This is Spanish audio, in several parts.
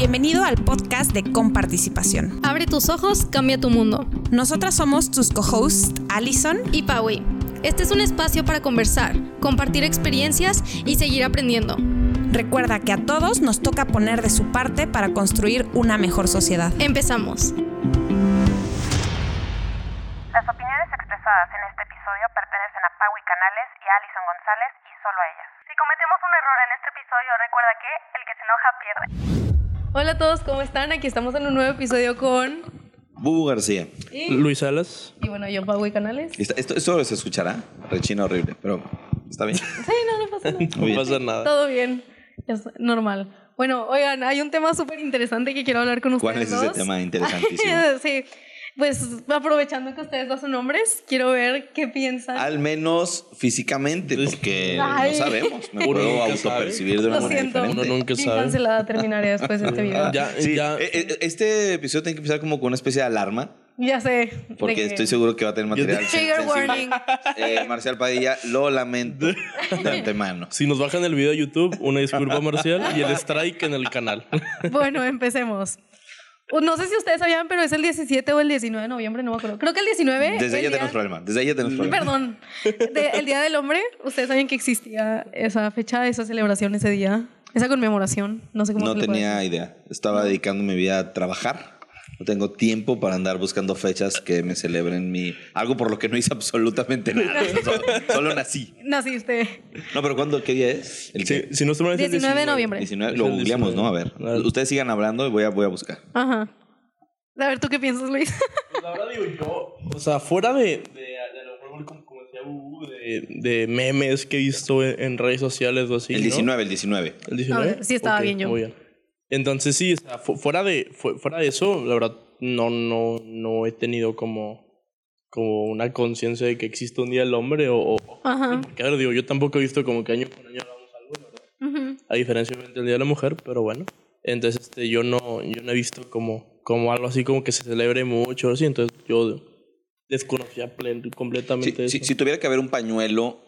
Bienvenido al podcast de Comparticipación. Abre tus ojos, cambia tu mundo. Nosotras somos tus co-hosts, Allison y Paui. Este es un espacio para conversar, compartir experiencias y seguir aprendiendo. Recuerda que a todos nos toca poner de su parte para construir una mejor sociedad. Empezamos. Las opiniones expresadas en este episodio pertenecen a Paui Canales y a Alison González y solo a ellas. Si cometemos un error en este episodio, recuerda que el que se enoja pierde. Hola a todos, ¿cómo están? Aquí estamos en un nuevo episodio con... Bubu García. Y, Luis Salas. y bueno, yo, y Canales. Esto, esto, esto se escuchará. Rechina horrible, pero está bien. Sí, no, no pasa nada. No pasa nada. Todo bien, es normal. Bueno, oigan, hay un tema súper interesante que quiero hablar con ustedes ¿Cuál es ese dos. tema interesantísimo? sí, pues aprovechando que ustedes dos son hombres, quiero ver qué piensan. Al menos físicamente, porque Ay. no sabemos. Me puedo autopercibir de una Lo manera siento. diferente. Uno nunca sabe. cancelada terminaré después de este video. Ya, Sí, ya. eh, eh, este episodio tiene que empezar como con una especie de alarma, Ya sé. porque que- estoy seguro que va a tener material Trigger warning. Eh, Marcial Padilla, lo lamento de antemano. Si nos bajan el video de YouTube, una disculpa marcial y el strike en el canal. Bueno, empecemos. No sé si ustedes sabían, pero es el 17 o el 19 de noviembre, no me acuerdo. Creo que el 19. Desde ahí ya tenemos problema. Desde ahí ya tenemos problema. Perdón. De- el Día del Hombre, ustedes saben que existía esa fecha, esa celebración ese día, esa conmemoración. No sé cómo No se le puede tenía idea. Estaba dedicando mi vida a trabajar. No tengo tiempo para andar buscando fechas que me celebren mi... Algo por lo que no hice absolutamente nada. Solo, solo nací. Naciste. No, pero ¿cuándo? ¿Qué día es? El Si, qué? si no estoy mal, es el 19 de noviembre. 19. Es Lo googleamos, 19. ¿no? A ver. Ustedes sigan hablando y voy a, voy a buscar. Ajá. A ver, ¿tú qué piensas, Luis? La verdad digo yo, o sea, fuera de, de, de lo mejor, como, como decía Bubu, de, de memes que he visto en, en redes sociales o así, El ¿no? 19, el 19. ¿El 19? A ver, sí estaba bien yo. Muy bien. Entonces sí, o sea, fu- fuera de, fu- fuera de eso, la verdad, no, no, no he tenido como, como una conciencia de que existe un día del hombre o... o- Ajá. porque, a ver, digo, yo tampoco he visto como que año por año hagamos algo, ¿verdad? Ujú. A diferencia del Día de la Mujer, pero bueno. Entonces, este, yo no, yo no he visto como, como algo así como que se celebre mucho, así. Entonces, yo desconocía plen- completamente Si, si, eso. si tuviera que haber un pañuelo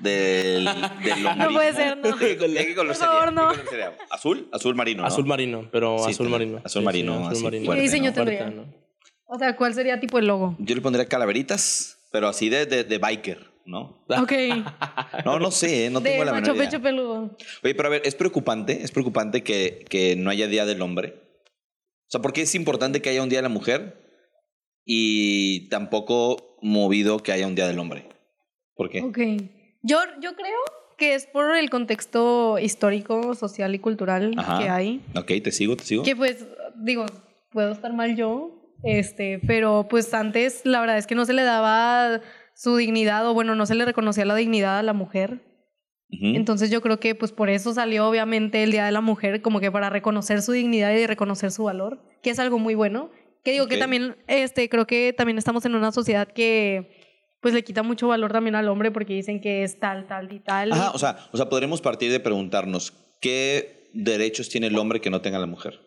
del, del No puede ser, no. ¿De qué, de qué color Por sería? favor, ¿Qué no. ¿Azul? Azul marino, ¿no? Azul marino, pero Sí, azul marino. azul marino, así, ¿Y qué fuerte, diseño ¿no? tendría? Fuerte, ¿no? O sea, ¿cuál sería tipo el logo? Yo le pondría calaveritas, pero así de, de, de biker, ¿no? Ok. No, no sé, ¿eh? no tengo de la macho menor idea. pecho peludo. Oye, pero a ver, es preocupante, es preocupante que, que no haya Día del Hombre. O sea, ¿por qué es importante que haya un Día de la Mujer y tampoco movido que haya un Día del Hombre? ¿Por qué? Ok. Yo, yo creo que es por el contexto histórico, social y cultural Ajá. que hay. Ok, te sigo, te sigo. Que pues, digo, puedo estar mal yo, este, pero pues antes la verdad es que no se le daba su dignidad o bueno, no se le reconocía la dignidad a la mujer. Entonces yo creo que pues por eso salió obviamente el Día de la Mujer, como que para reconocer su dignidad y reconocer su valor, que es algo muy bueno. Que digo que también, este, creo que también estamos en una sociedad que pues le quita mucho valor también al hombre porque dicen que es tal, tal y tal. Ajá, o sea, o sea, podremos partir de preguntarnos qué derechos tiene el hombre que no tenga la mujer.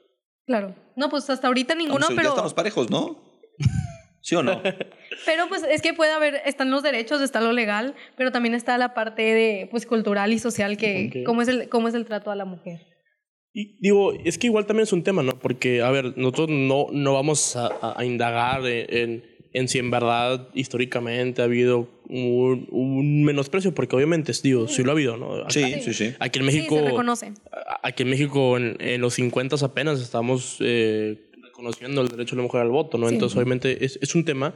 Claro. No, pues hasta ahorita ninguno, Estamos- pero... Ya estamos parejos, ¿no? ¿Sí o no? Pero pues es que puede haber, están los derechos, está lo legal, pero también está la parte de pues cultural y social que cómo es el cómo es el trato a la mujer. Y digo, es que igual también es un tema, ¿no? Porque, a ver, nosotros no, no vamos a, a- a indagar en, en, en si en verdad históricamente ha habido un, un menosprecio, porque obviamente, digo, sí lo ha habido, ¿no? Acá- Sí, sí, sí. Aquí en Sí, México, se reconoce. a- aquí en México en, en los 50 apenas estamos eh, reconociendo el derecho de la mujer al voto, ¿no? Sí. Entonces, obviamente es, es un tema,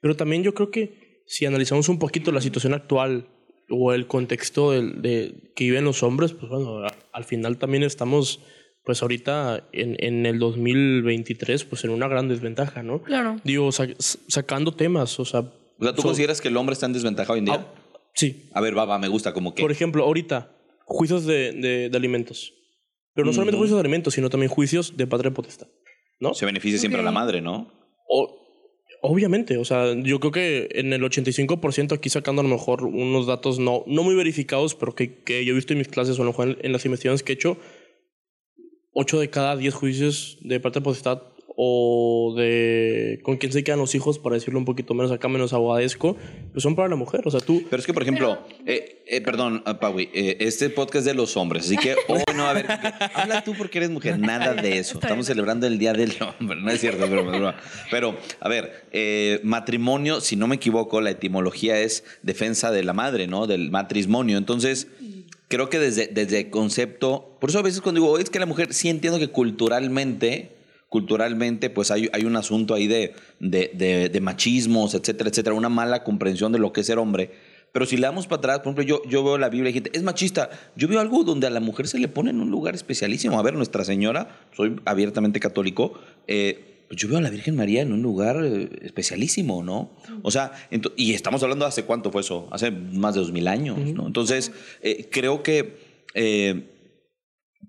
pero también yo creo que si analizamos un poquito la situación actual o el contexto del- de, que viven los hombres, pues bueno, a- al final también estamos, pues ahorita en, en el 2023, pues en una gran desventaja, ¿no? Claro. Digo, sa- sacando temas, o sea... O sea, ¿tú so- consideras que el hombre está en desventaja hoy en día? Ah, sí, A ver, va, va, me gusta, como que... por ejemplo, ahorita, juicios de, de, de alimentos. Pero no solamente juicios de alimentos, sino también juicios de patria potestad. ¿No? Se beneficia siempre a la madre, ¿no? O- obviamente, o sea, yo creo que en el 85% aquí sacando a lo mejor unos datos no, no muy verificados, pero que, que yo he visto en mis clases o a lo mejor en, en las investigaciones que he hecho, 8 de cada 10 juicios de patria potestad o de con quién se quedan los hijos, para decirlo un poquito menos acá, menos aguadesco, pues son para la mujer. O sea, tú. Pero es que, por ejemplo, eh, eh, perdón, ah, Paui, eh, este podcast es de los hombres, así que, oh, no, a ver, habla tú porque eres mujer, nada de eso. Estamos celebrando el Día del Hombre, no es cierto, pero, pero a ver, eh, matrimonio, si no me equivoco, la etimología es defensa de la madre, ¿no? Del matrimonio. Entonces, creo que desde, desde concepto, por eso a veces cuando digo, es que la mujer, sí entiendo que culturalmente culturalmente, pues hay, hay un asunto ahí de, de, de, de machismos, etcétera, etcétera, una mala comprensión de lo que es ser hombre. Pero si le damos para atrás, por ejemplo, yo, yo veo la Biblia y gente, es machista. Yo veo algo donde a la mujer se le pone en un lugar especialísimo. A ver, Nuestra Señora, soy abiertamente católico, eh, pues yo veo a la Virgen María en un lugar eh, especialísimo, ¿no? O sea, y estamos hablando de hace cuánto fue eso, hace más de dos mil años, ¿no? Entonces, eh, creo que eh,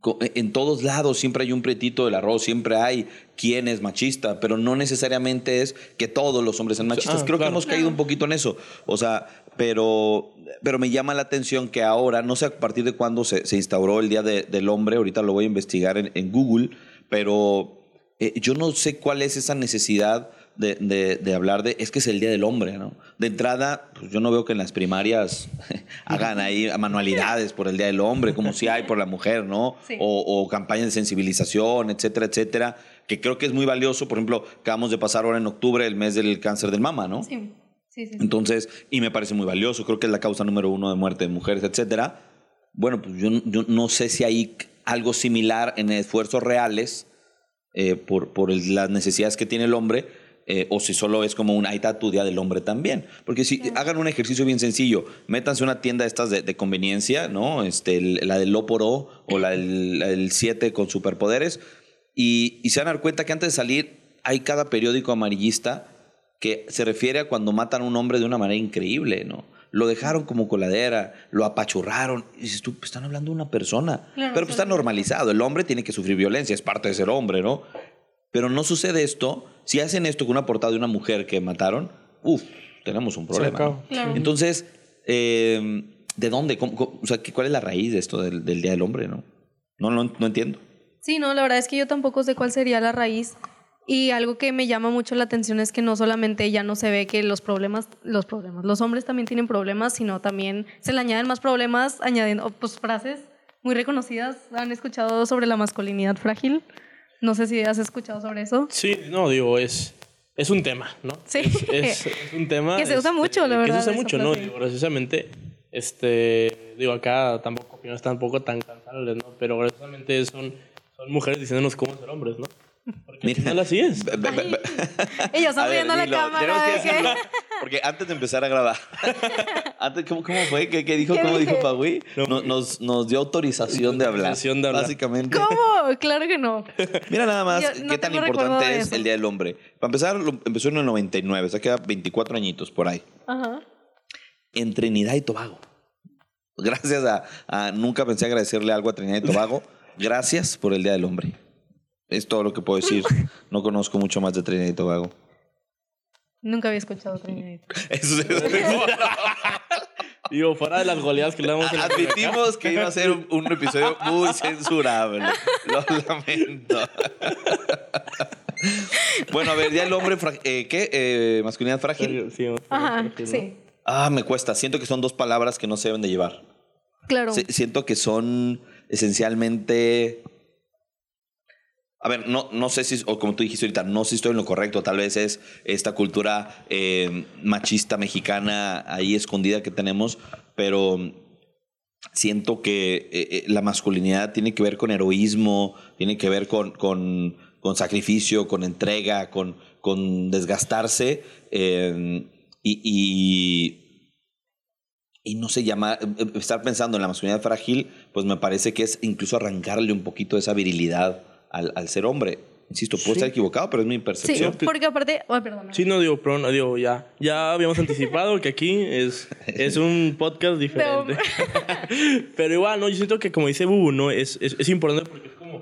co- en todos lados siempre hay un pretito del arroz, siempre hay quien es machista, pero no necesariamente es que todos los hombres sean machistas. Ah, Creo que hemos caído un poquito en eso. O sea, pero, pero me llama la atención que ahora, no sé a partir de cuándo se, se instauró el Día de- del Hombre, ahorita lo voy a investigar en, en Google, pero eh, yo no sé cuál es esa necesidad de, de- de hablar de, es que es el Día del Hombre, ¿no? De entrada, pues yo no veo que en las primarias hagan ahí manualidades por el Día del Hombre, como si hay por la mujer, ¿no? Sí. O, o campañas de sensibilización, etcétera, etcétera, que creo que es muy valioso. Por ejemplo, acabamos de pasar ahora en octubre el mes del cáncer del mama, ¿no? Sí, sí, sí. sí. Entonces, y me parece muy valioso, creo que es la causa número uno de muerte de mujeres, etcétera. Bueno, pues yo, yo no sé si hay algo similar en esfuerzos reales eh, por, por el- las necesidades que tiene el hombre, eh, o si solo es como un ahí está tu día del hombre también. Porque si hagan un ejercicio bien sencillo, métanse a una tienda de estas de, de conveniencia, ¿no? Este, el- la del Loporo o la del 7 con superpoderes, y, y se van a dar cuenta que antes de salir hay cada periódico amarillista que se refiere a cuando matan a un hombre de una manera increíble, ¿no? Lo dejaron como coladera, lo apachurraron. Y dices tú, pues están hablando de una persona. Claro, Pero pues está normalizado. El hombre tiene que sufrir violencia, es parte de ser hombre, ¿no? Pero no sucede esto. Si hacen esto con una portada de una mujer que mataron, uff, tenemos un problema. Claro. Entonces, eh, ¿de dónde? ¿Cómo- cómo- o sea, ¿qué- ¿cuál es la raíz de esto del, del Día del Hombre, no? No, no, no entiendo. Sí, no, la verdad es que yo tampoco sé cuál sería la raíz. Y algo que me llama mucho la atención es que no solamente ya no se ve que los problemas, los problemas, los hombres también tienen problemas, sino también se le añaden más problemas añadiendo pues, frases muy reconocidas. ¿Han escuchado sobre la masculinidad frágil? No sé si has escuchado sobre eso. Sí, no, digo, es, es un tema, ¿no? Sí. Es, es- es un tema. Que se usa mucho, la Que verdad, se usa mucho, ¿no? Digo, precisamente, este, digo, acá tampoco opiniones tampoco tan cansables, ¿no? Pero precisamente son, son mujeres diciéndonos cómo ser hombres, ¿no? Porque Mira. be- Ellos A están ver, viendo la cámara. que decirlo, porque antes de empezar a grabar, antes, ¿cómo, cómo fue? ¿Qué, qué dijo? ¿Qué ¿Cómo dije? dijo Pagui? No- nos, nos dio autorización de hablar. Autorización de hablar. Básicamente. ¿Cómo? Claro que no. Mira nada más Yo no qué tan importante es el Día del Hombre. Para empezar, lo- empezó en el 99, o sea, queda 24 añitos por ahí. Ajá. En Trinidad y Tobago. Gracias a, a- Nunca pensé agradecerle algo a Trinidad y Tobago. Gracias por el Día del Hombre. Es todo lo que puedo decir. No conozco mucho más de Trinidad y Tobago. Nunca había escuchado Trinidad. Eso es- Digo, fuera de las goleadas que le damos Admitimos que iba a ser un, un episodio muy censurable. Lo lamento. bueno, a ver, Día del Hombre, eh, ¿qué? Eh, masculinidad frágil. Sí, sí, Ajá, sí, ¿no? sí. Ah, me cuesta. Siento que son dos palabras que no se deben de llevar. Claro. Si- siento que son esencialmente... A ver, no, no sé si, o como tú dijiste ahorita, no sé si estoy en lo correcto, tal vez es esta cultura eh, machista mexicana ahí escondida que tenemos, pero siento que eh, eh, la masculinidad tiene que ver con heroísmo, tiene que ver con, con, sacrificio, con entrega, con, con desgastarse eh, y, y, y no sé, llama, eh, estar pensando en la masculinidad frágil, pues me parece que es incluso arrancarle un poquito de esa virilidad al, al ser hombre. Insisto, puedo Sí. estar equivocado, pero es mi Sí, percepción. porque aparte, perdón. Sí, no digo, pero no, digo, ya, ya habíamos anticipado que aquí es, es un podcast diferente. pero igual, no, yo siento que como dice Bubu, ¿no? Es, es, es importante porque es como,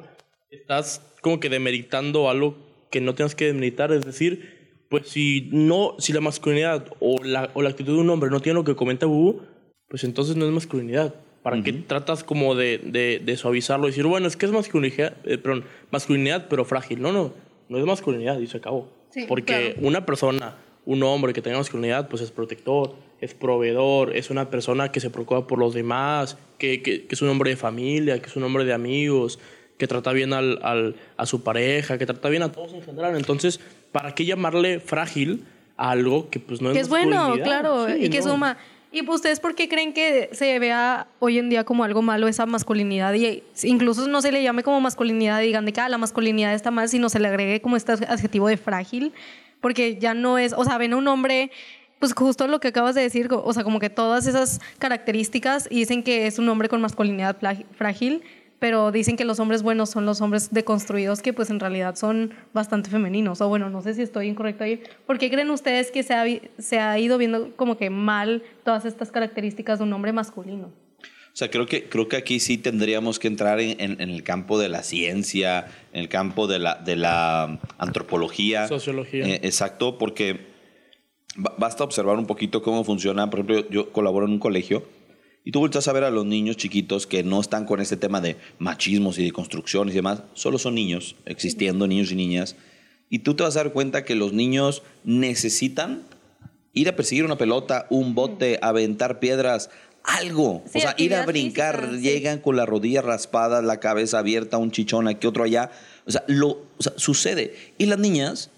estás como que demeritando algo que no tienes que demeritar, es decir, pues si no, si la masculinidad o la, o la actitud de un hombre no tiene lo que comenta Bubu, pues entonces no es masculinidad. ¿Para qué tratas como de, de, de suavizarlo y decir, bueno, es que es masculinidad, eh, perdón, masculinidad, pero frágil? No, no. no es masculinidad y se acabó. Sí, Porque claro. una persona, un hombre que tenga masculinidad, pues es protector, es proveedor, es una persona que se preocupa por los demás, que, que- que es un hombre de familia, que es un hombre de amigos, que trata bien al, al- a su pareja, que trata bien a todos en general. Entonces, ¿para qué llamarle frágil a algo que pues no es Que es bueno, claro, Sí, y que no. suma. ¿Y ustedes por qué creen que se vea hoy en día como algo malo esa masculinidad? Y incluso no se le llame como masculinidad digan de que ah, la masculinidad está mal, sino se le agregue como este adjetivo de frágil, porque ya no es, o sea, ven a un hombre, pues justo lo que acabas de decir, o sea, como que todas esas características y dicen que es un hombre con masculinidad frágil, pero dicen que los hombres buenos son los hombres deconstruidos que pues en realidad son bastante femeninos. O bueno, no sé si estoy incorrecto ahí. ¿Por qué creen ustedes que se ha, se ha ido viendo como que mal todas estas características de un hombre masculino? O sea, creo que, creo que aquí sí tendríamos que entrar en, en- en el campo de la ciencia, en el campo de la, de la antropología. Sociología. Eh, exacto, porque ba- basta observar un poquito cómo funciona. Por ejemplo, yo, yo colaboro en un colegio y tú vueltas a ver a los niños chiquitos que no están con este tema de machismos y de construcciones y demás. Solo son niños existiendo, niños y niñas. Y tú te vas a dar cuenta que los niños necesitan ir a perseguir una pelota, un bote, aventar piedras, algo. Sí, o sea, ir a brincar, física, sí. llegan con la rodilla raspada, la cabeza abierta, un chichón aquí, otro allá. O sea, lo, o sea, sucede. Y las niñas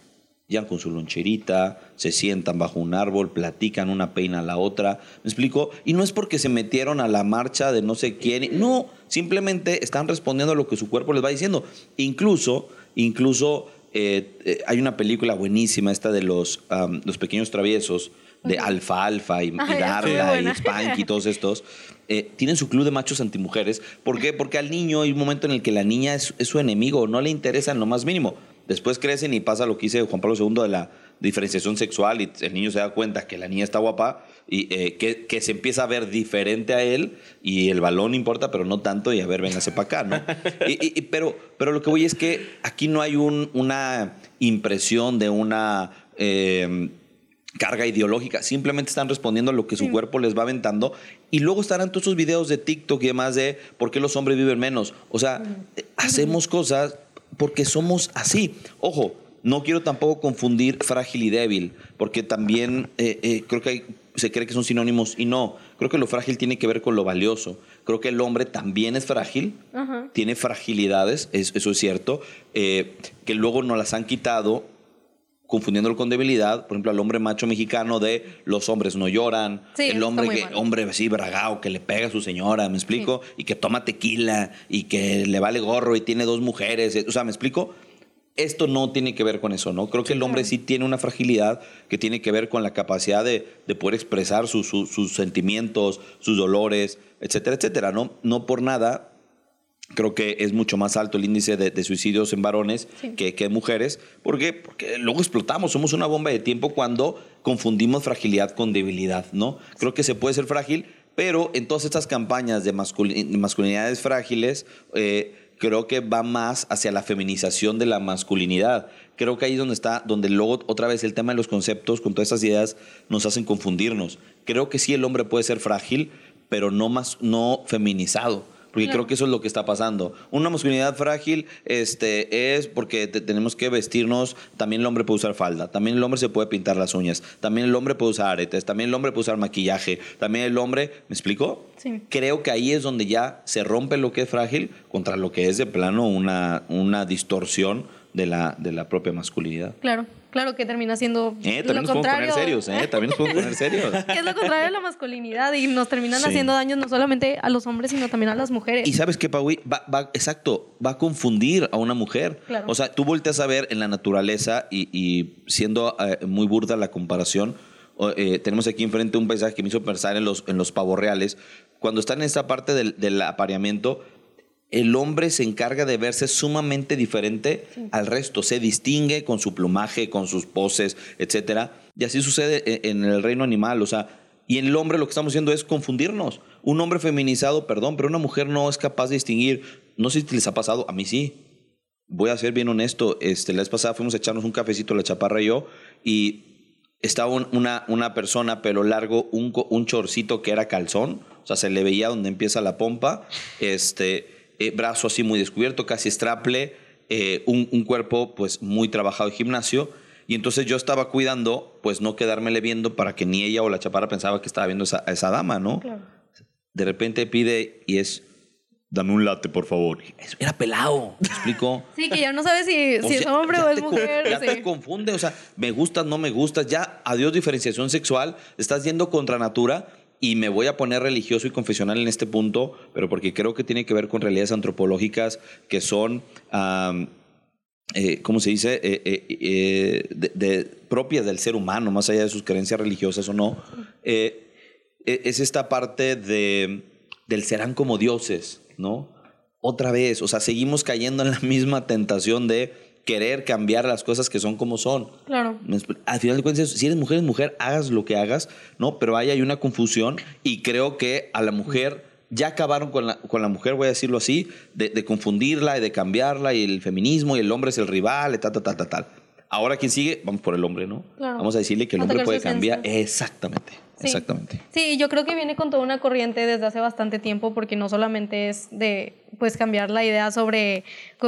con su loncherita, se sientan bajo un árbol, platican una peina a la otra. ¿Me explico? Y no es porque se metieron a la marcha de no sé quién. No, simplemente están respondiendo a lo que su cuerpo les va diciendo. Incluso, incluso eh, eh, hay una película buenísima, esta de los, los pequeños traviesos, de Alfa Alfa y, y Darla y. Spanky y todos estos. eh, tienen su club de machos antimujeres. ¿Por qué? Porque al niño hay un momento en el que la niña es, es su enemigo, no le interesa en lo más mínimo. Después crecen y pasa lo que dice Juan Pablo II de la diferenciación sexual y el niño se da cuenta que la niña está guapa y eh, que, que se empieza a ver diferente a él y el balón importa, pero no tanto y a ver, véngase para acá, ¿no? Y- y- y- pero, pero lo que voy es que aquí no hay un- una impresión de una... eh, carga ideológica, simplemente están respondiendo a lo que su cuerpo les va aventando y luego estarán todos esos videos de TikTok y demás de por qué los hombres viven menos. O sea, eh, hacemos cosas porque somos así. Ojo, no quiero tampoco confundir frágil y débil, porque también eh, eh, creo que hay- se cree que son sinónimos y no. Creo que lo frágil tiene que ver con lo valioso. Creo que el hombre también es frágil, tiene fragilidades, es- eso es cierto, eh, que luego nos las han quitado confundiéndolo con debilidad, por ejemplo, al hombre macho mexicano de los hombres no lloran, Sí, el hombre que mal. hombre así bragao que le pega a su señora, ¿me explico? Y que toma tequila y que le vale gorro y tiene dos mujeres, eh, o sea, ¿me explico? Esto no tiene que ver con eso, ¿no? Creo que el hombre sí tiene una fragilidad que tiene que ver con la capacidad de, de poder expresar sus sentimientos, sus dolores, etcétera, etcétera, ¿no? No por nada creo que es mucho más alto el índice de, de suicidios en varones que, que en mujeres. ¿Por qué? Porque luego explotamos, somos una bomba de tiempo cuando confundimos fragilidad con debilidad, ¿no? Creo que se puede ser frágil, pero en todas estas campañas de masculi- masculinidades frágiles, eh, creo que va más hacia la feminización de la masculinidad. Creo que ahí es donde está, donde luego otra vez el tema de los conceptos con todas estas ideas nos hacen confundirnos. Creo que sí el hombre puede ser frágil, pero no más, no feminizado. Porque creo que eso es lo que está pasando. Una masculinidad frágil este, es porque te- tenemos que vestirnos. También el hombre puede usar falda. También el hombre se puede pintar las uñas. También el hombre puede usar aretes. También el hombre puede usar maquillaje. También el hombre. ¿Me explico? Sí. Creo que ahí es donde ya se rompe lo que es frágil contra lo que es de plano una, una distorsión de la, de la propia masculinidad. Claro, claro que termina siendo Eh, lo también nos podemos poner contrario. serios, ¿eh? También nos podemos poner serios. que es lo contrario de la masculinidad y nos terminan Sí. haciendo daños no solamente a los hombres, sino también a las mujeres. Y sabes qué, Paui, va, va- exacto, va a confundir a una mujer. Claro. O sea, tú volteas a ver en la naturaleza y, y siendo eh, muy burda la comparación, eh, tenemos aquí enfrente un paisaje que me hizo pensar en los, en los pavos reales. Cuando están en esta parte del, del apareamiento, el hombre se encarga de verse sumamente diferente al resto, se distingue con su plumaje, con sus poses, etcétera. Y así sucede e- en el reino animal, o sea, y en el hombre lo que estamos haciendo es confundirnos. Un hombre feminizado, perdón, pero una mujer no es capaz de distinguir. No sé si les ha pasado, a mí sí. Voy a ser bien honesto, este, la vez pasada fuimos a echarnos un cafecito, la chaparra y yo, y estaba un- una, una persona, pelo largo, un, un chorcito que era calzón, o sea, se le veía donde empieza la pompa, este, eh, brazo así muy descubierto, casi straple, eh, un, un cuerpo pues muy trabajado de gimnasio y entonces yo estaba cuidando pues no quedármele viendo para que ni ella o la chaparra pensaba que estaba viendo esa, a esa dama, ¿no? De repente pide y es, dame un latte, por favor. Era pelado, ¿me explico? Sí, que ya no sabes si, si es hombre o es mujer. Ya sí. te confunde, o sea, me gustas, no me gustas, ya adiós diferenciación sexual, estás yendo contra natura y me voy a poner religioso y confesional en este punto, pero porque creo que tiene que ver con realidades antropológicas que son, eh, ¿cómo se dice?, Eh, eh, de- propias del ser humano, más allá de sus creencias religiosas o no. Eh, es esta parte de, del serán como dioses, ¿no? Otra vez, o sea, seguimos cayendo en la misma tentación de querer cambiar las cosas que son como son. Claro. Al final de cuentas, si eres mujer, es mujer, hagas lo que hagas, ¿no? Pero ahí hay una confusión y creo que a la mujer, ya acabaron con la, con la mujer, voy a decirlo así, de, de confundirla y de cambiarla y el feminismo y el hombre es el rival, y tal, tal, tal, tal, tal. Ahora, ¿quién sigue? Vamos por el hombre, ¿no? Claro. Vamos a decirle que el hombre puede cambiar. Exactamente, Sí. exactamente. Sí, yo creo que viene con toda una corriente desde hace bastante tiempo porque no solamente es de pues cambiar la idea sobre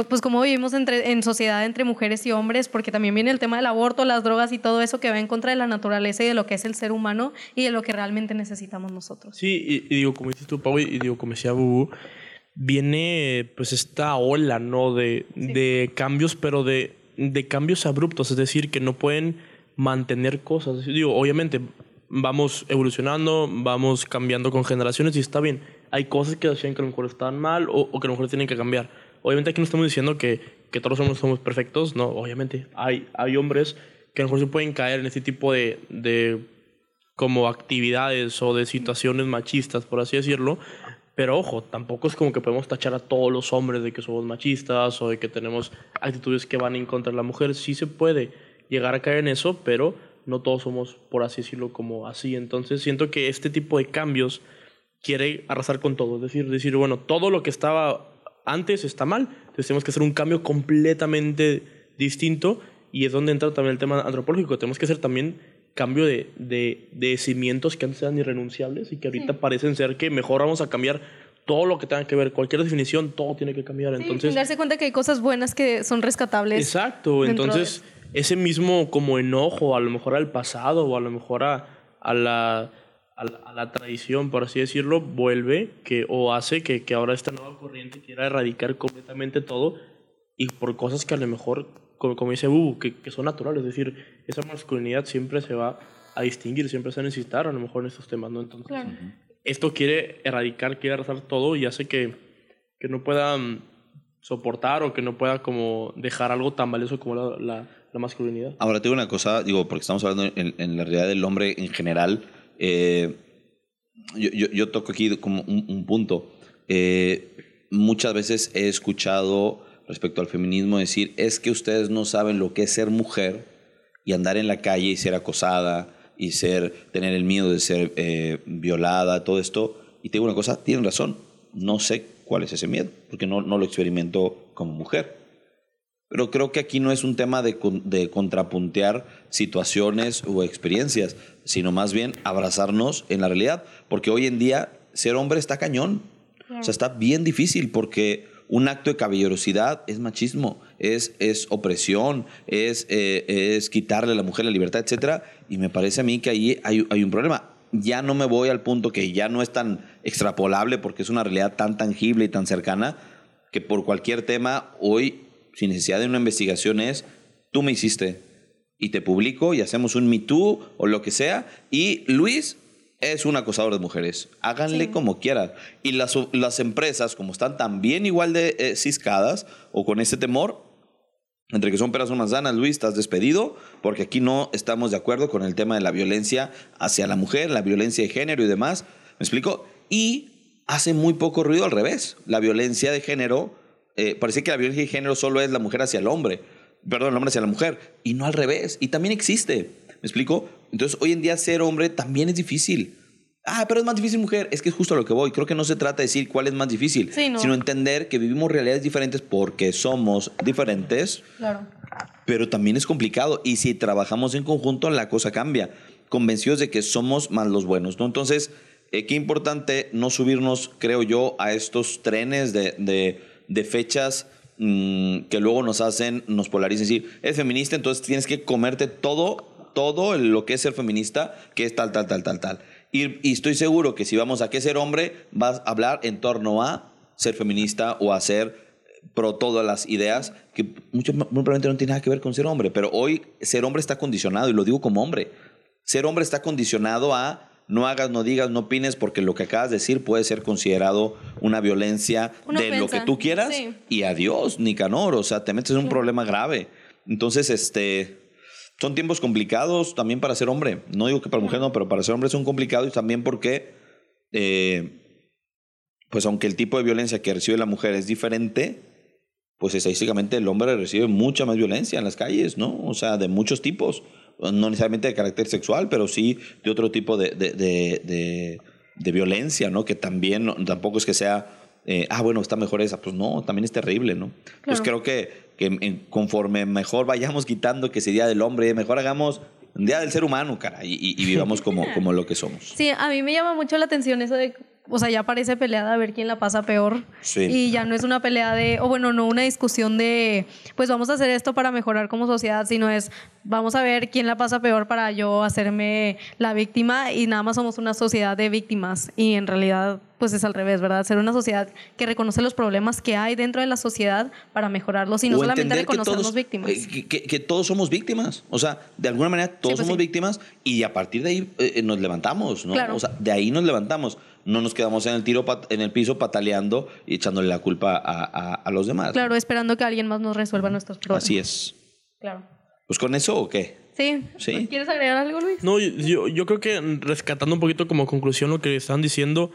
pues cómo vivimos entre, en sociedad entre mujeres y hombres, porque también viene el tema del aborto, las drogas y todo eso que va en contra de la naturaleza y de lo que es el ser humano y de lo que realmente necesitamos nosotros. Sí, y, y digo, como dices tú, Pau, y digo, como decía Bubu, viene pues esta ola, ¿no? De, de cambios, pero de, de cambios abruptos, es decir, que no pueden mantener cosas. Digo, obviamente vamos evolucionando, vamos cambiando con generaciones y está bien. Hay cosas que hacían que a lo mejor estaban mal o, que a lo mejor tienen que cambiar. Obviamente aquí no estamos diciendo que, que todos hombres somos perfectos, no, obviamente hay, hay hombres que a lo mejor se pueden caer en este tipo de, de como actividades o de situaciones machistas, por así decirlo. Pero ojo, tampoco es como que podemos tachar a todos los hombres de que somos machistas o de que tenemos actitudes que van en contra de la mujer. Sí se puede llegar a caer en eso, pero no todos somos, por así decirlo, como así. Entonces siento que este tipo de cambios quiere arrasar con todo. Es decir, decir, bueno, todo lo que estaba antes está mal, entonces tenemos que hacer un cambio completamente distinto y es donde entra también el tema antropológico. Tenemos que hacer también cambio de, de, de cimientos que antes eran irrenunciables y que ahorita parecen ser que mejor vamos a cambiar todo lo que tenga que ver, cualquier definición, todo tiene que cambiar. Sí, Entonces, darse cuenta que hay cosas buenas que son rescatables. Exacto, dentro de entonces ese mismo como enojo, a lo mejor al pasado o a lo mejor a, a la, a, la, a la tradición, por así decirlo, vuelve que, o hace que, que ahora esta nueva corriente quiera erradicar completamente todo y por cosas que a lo mejor, como, como dice Bubu, que, que son naturales, es decir, esa masculinidad siempre se va a distinguir, siempre se va a necesitar a lo mejor en estos temas, ¿no? Entonces, Claro. esto quiere erradicar, quiere arrasar todo y hace que, que no pueda mm, soportar o que no pueda como dejar algo tan valioso como la, la, la masculinidad. Ahora, te digo una cosa, digo, porque estamos hablando en, en la realidad del hombre en general. Eh, yo, toco aquí como un, un punto. Eh, muchas veces he escuchado respecto al feminismo decir, es que ustedes no saben lo que es ser mujer y andar en la calle y ser acosada y ser, tener el miedo de ser eh, violada, todo esto. Y te digo una cosa, tienen razón, no sé cuál es ese miedo, porque no, no lo experimento como mujer. Pero creo que aquí no es un tema de, de contrapuntear situaciones o experiencias, sino más bien abrazarnos en la realidad. Porque hoy en día ser hombre está cañón. O sea, está bien difícil porque un acto de caballerosidad es machismo, es, es opresión, es, eh, es quitarle a la mujer la libertad, etc. Y me parece a mí que ahí hay, hay un problema. Ya no me voy al punto que ya no es tan extrapolable porque es una realidad tan tangible y tan cercana que por cualquier tema hoy, sin necesidad de una investigación, es tú me hiciste y te publico y hacemos un Me Too o lo que sea. Y Luis es un acosador de mujeres. Háganle como quieran. Y las, las empresas, como están también igual de eh, ciscadas o con ese temor, entre que son peras o manzanas, Luis, estás despedido, porque aquí no estamos de acuerdo con el tema de la violencia hacia la mujer, la violencia de género y demás. ¿Me explico? Y hace muy poco ruido al revés. La violencia de género, eh, parece que la violencia de género solo es la mujer hacia el hombre, perdón, el hombre hacia la mujer, y no al revés. Y también existe. ¿Me explico? Entonces, hoy en día ser hombre también es difícil. Ah, pero es más difícil mujer. Es que es justo a lo que voy. Creo que no se trata de decir cuál es más difícil, Sí, no. sino entender que vivimos realidades diferentes porque somos diferentes Claro. pero también es complicado y si trabajamos en conjunto la cosa cambia, convencidos de que somos más los buenos, ¿no? Entonces, eh, qué importante no subirnos, creo yo, a estos trenes de, de- de fechas mm, que luego nos hacen, nos polarizan, decir, es feminista, entonces tienes que comerte todo, todo lo que es ser feminista, que es tal, tal, tal, tal, tal. Y, y estoy seguro que si vamos a qué ser hombre, vas a hablar en torno a ser feminista o a ser pro todas las ideas que mucho, muy probablemente no tiene nada que ver con ser hombre, pero hoy ser hombre está condicionado, y lo digo como hombre, ser hombre está condicionado a no hagas, no digas, no opines, porque lo que acabas de decir puede ser considerado una violencia Una de lo que tú quieras. sí. Y adiós, Nicanor, o sea, te metes en un problema grave. Entonces, este, son tiempos complicados también para ser hombre. No digo que para mujer no, pero para ser hombre son complicados y también porque, eh, pues aunque el tipo de violencia que recibe la mujer es diferente, pues estadísticamente el hombre recibe mucha más violencia en las calles, ¿no? O sea, de muchos tipos. No necesariamente de carácter sexual, pero sí de otro tipo de, de, de, violencia, ¿no? Que también, tampoco es que sea, eh, ah, bueno, está mejor esa. Pues no, también es terrible, ¿no? Pues creo que, que conforme mejor vayamos quitando que ese Día del Hombre, mejor hagamos un Día del Ser Humano, cara, y, y- y vivamos como, como lo que somos. Sí, a mí me llama mucho la atención eso de, o sea, ya parece pelea de a ver quién la pasa peor. Sí. Y ya no es una pelea de, o bueno, no una discusión de, pues vamos a hacer esto para mejorar como sociedad, sino es, vamos a ver quién la pasa peor para yo hacerme la víctima y nada más somos una sociedad de víctimas. Y en realidad, pues es al revés, ¿verdad? Ser una sociedad que reconoce los problemas que hay dentro de la sociedad para mejorarlos y no O solamente reconocernos víctimas. eh, Que, que- que todos somos víctimas. O sea, de alguna manera todos pues somos sí. víctimas y a partir de ahí eh, nos levantamos, ¿no? Claro. O sea, de ahí nos levantamos. No nos quedamos en el tiro en el piso pataleando y echándole la culpa a, a- a los demás. Claro, esperando que alguien más nos resuelva nuestros problemas. Así es. Claro. Pues con eso o qué? Sí. Sí. ¿Quieres agregar algo, Luis? No, yo, yo creo que rescatando un poquito como conclusión lo que están diciendo,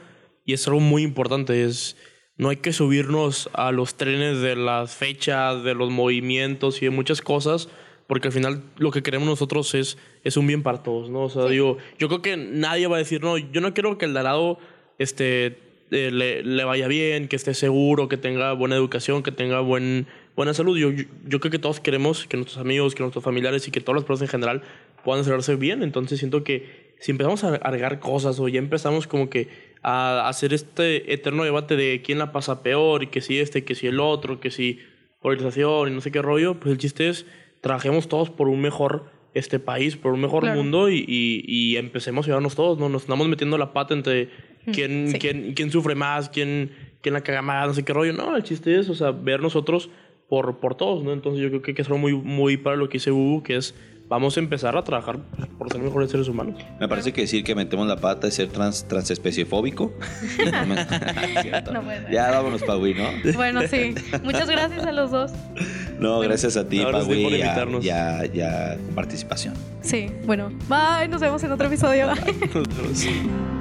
y es algo muy importante, es no hay que subirnos a los trenes de las fechas, de los movimientos y de muchas cosas, porque al final lo que queremos nosotros es, es un bien para todos, ¿no? O sea, digo, yo creo que nadie va a decir, no, yo no quiero que el de al lado este, eh, le, le vaya bien, que esté seguro, que tenga buena educación, que tenga buen, buena salud. Yo, yo, yo creo que todos queremos que nuestros amigos, que nuestros familiares y que todas las personas en general puedan cerrarse bien. Entonces siento que si empezamos a agregar cosas o ya empezamos como que a hacer este eterno debate de quién la pasa peor y que si este, que si el otro, que si polarización y no sé qué rollo, pues el chiste es trabajemos todos por un mejor este país, por un mejor Claro. mundo y, y, y empecemos a ayudarnos todos, ¿no? Nos estamos metiendo la pata entre quién, sí. quién, quién sufre más, quién, quién la caga más, no sé qué rollo. No, el chiste es, o sea, ver nosotros por, por todos, ¿no? Entonces yo creo que, que es algo muy, muy para lo que dice Hugo, que es vamos a empezar a trabajar por ser mejores seres humanos. Me parece que decir que metemos la pata es ser trans, transespeciefóbico. No puede ser. ya vámonos, Pagui, ¿no? Bueno, sí. Muchas gracias a los dos. No, gracias a ti, sí, Pagui, por y a- invitarnos. y a- y a participación. Sí, bueno. Bye, nos vemos en otro episodio. Nos vemos.